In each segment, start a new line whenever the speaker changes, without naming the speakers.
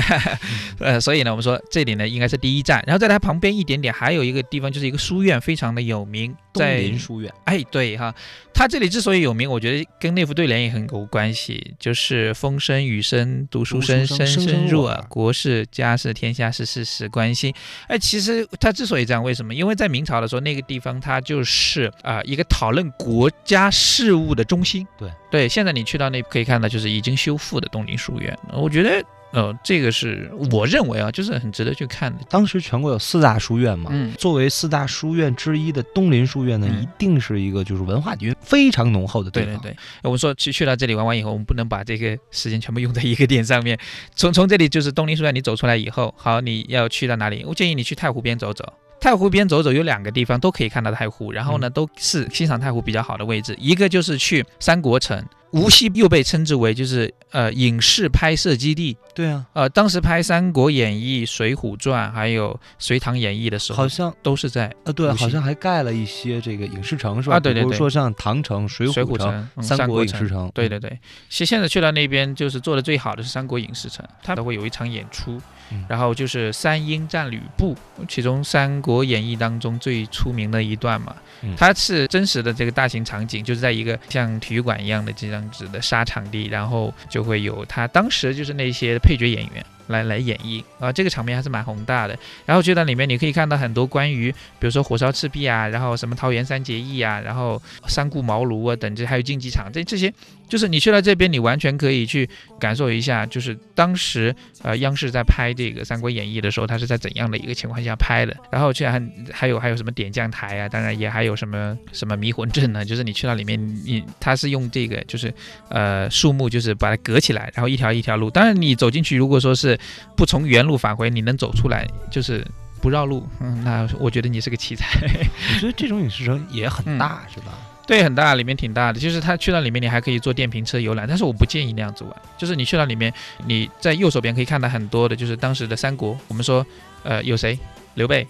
呃，所以呢，我们说这里呢应该是第一站，然后在它旁边一点点还有一个地方就是一个书院，非常的有名，在
林书院。
哎，对哈，它这里之所以有名，我觉得跟那副对联也很有关系，就是风声雨声读书声，声声入耳，国事家事天下事事事关心。哎，其实它之所以这样，为什么？因为在明朝的时候，那个地方它就是啊一个讨论国家事务的中心。
对
对，现在你去到那可以看到，就是已经修复的东林书院，我觉得。呃，这个是我认为啊，就是很值得去看的。
当时全国有四大书院嘛，
嗯，
作为四大书院之一的东林书院呢，一定是一个就是文化底蕴非常浓厚的地
方。对对对，我们说去去到这里玩完以后，我们不能把这个时间全部用在一个点上面。从从这里就是东林书院，你走出来以后，好，你要去到哪里？我建议你去太湖边走走。太湖边走走有两个地方都可以看到太湖，然后呢，都是欣赏太湖比较好的位置。一个就是去三国城。无锡又被称之为就是呃影视拍摄基地，
对啊，
呃当时拍《三国演义》《水浒传》还有《隋唐演义》的时候，
好像
都是在
呃对，好像还盖了一些这个影视城是吧？
啊对对对，比
如说像唐城、
水
浒
城、
三
国
影视城，
对对对。现现在去到那边就是做的最好的是三国影视城，它都会有一场演出，然后就是三英战吕布，其中《三国演义》当中最出名的一段嘛，它是真实的这个大型场景，就是在一个像体育馆一样的这样子的沙场。地，然后就会有它当时就是那些配角演员。来来演绎啊，这个场面还是蛮宏大的。然后就在里面你可以看到很多关于，比如说火烧赤壁啊，然后什么桃园三结义啊，然后三顾茅庐啊等这，还有竞技场这这些。就是你去到这边，你完全可以去感受一下，就是当时呃央视在拍这个《三国演义》的时候，它是在怎样的一个情况下拍的。然后去还还有还有什么点将台啊，当然也还有什么什么迷魂阵呢？就是你去到里面，你它是用这个就是呃树木就是把它隔起来，然后一条一条路。当然你走进去，如果说是不从原路返回，你能走出来就是不绕路，嗯，那我觉得你是个奇才。
我觉得这种影视城也很大，是吧？
对，很大，里面挺大的。就是他去到里面，你还可以坐电瓶车游览，但是我不建议那样子玩。就是你去到里面，你在右手边可以看到很多的，就是当时的三国。我们说，呃，有谁？刘备、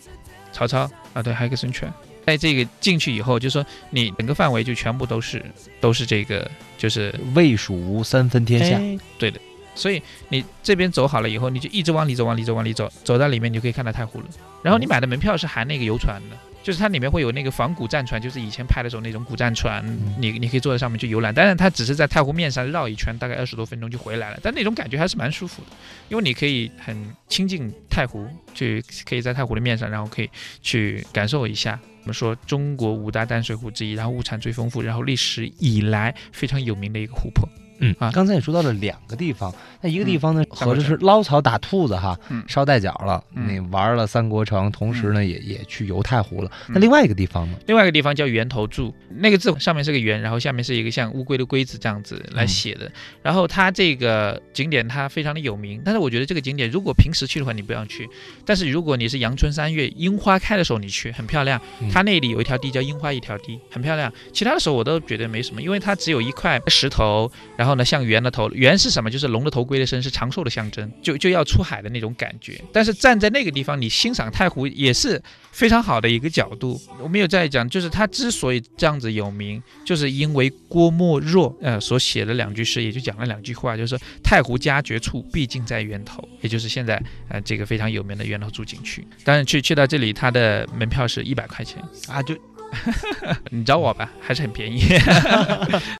曹操啊，对，还有一个孙权。在这个进去以后，就说你整个范围就全部都是都是这个，就是
魏蜀吴三分天下。
对的。所以你这边走好了以后，你就一直往里走，往里走，往里走，走到里面你就可以看到太湖了。然后你买的门票是含那个游船的。就是它里面会有那个仿古战船，就是以前拍的时候那种古战船，你你可以坐在上面去游览。当然它只是在太湖面上绕一圈，大概二十多分钟就回来了。但那种感觉还是蛮舒服的，因为你可以很亲近太湖，去可以在太湖的面上，然后可以去感受一下。我们说中国五大淡水湖之一，然后物产最丰富，然后历史以来非常有名的一个湖泊。
嗯啊，刚才也说到了两个地方，那一个地方呢，合着是捞草打兔子哈，捎带脚了，你玩了三国城，同时呢也也去游太湖了。那另外一个地方呢？
另外一个地方叫源头柱，那个字上面是个圆，然后下面是一个像乌龟的龟字这样子来写的。然后它这个景点它非常的有名，但是我觉得这个景点如果平时去的话你不要去，但是如果你是阳春三月樱花开的时候你去，很漂亮。它那里有一条堤叫樱花一条堤，很漂亮。其他的时候我都觉得没什么，因为它只有一块石头，然后。呢，像猿的头，猿是什么？就是龙的头，龟的身，是长寿的象征，就就要出海的那种感觉。但是站在那个地方，你欣赏太湖也是非常好的一个角度。我们有在讲，就是他之所以这样子有名，就是因为郭沫若呃所写的两句诗，也就讲了两句话，就是说太湖佳绝处，毕竟在源头，也就是现在呃这个非常有名的源头住景区。当然去去到这里，它的门票是一百块钱
啊，就
你找我吧，还是很便宜。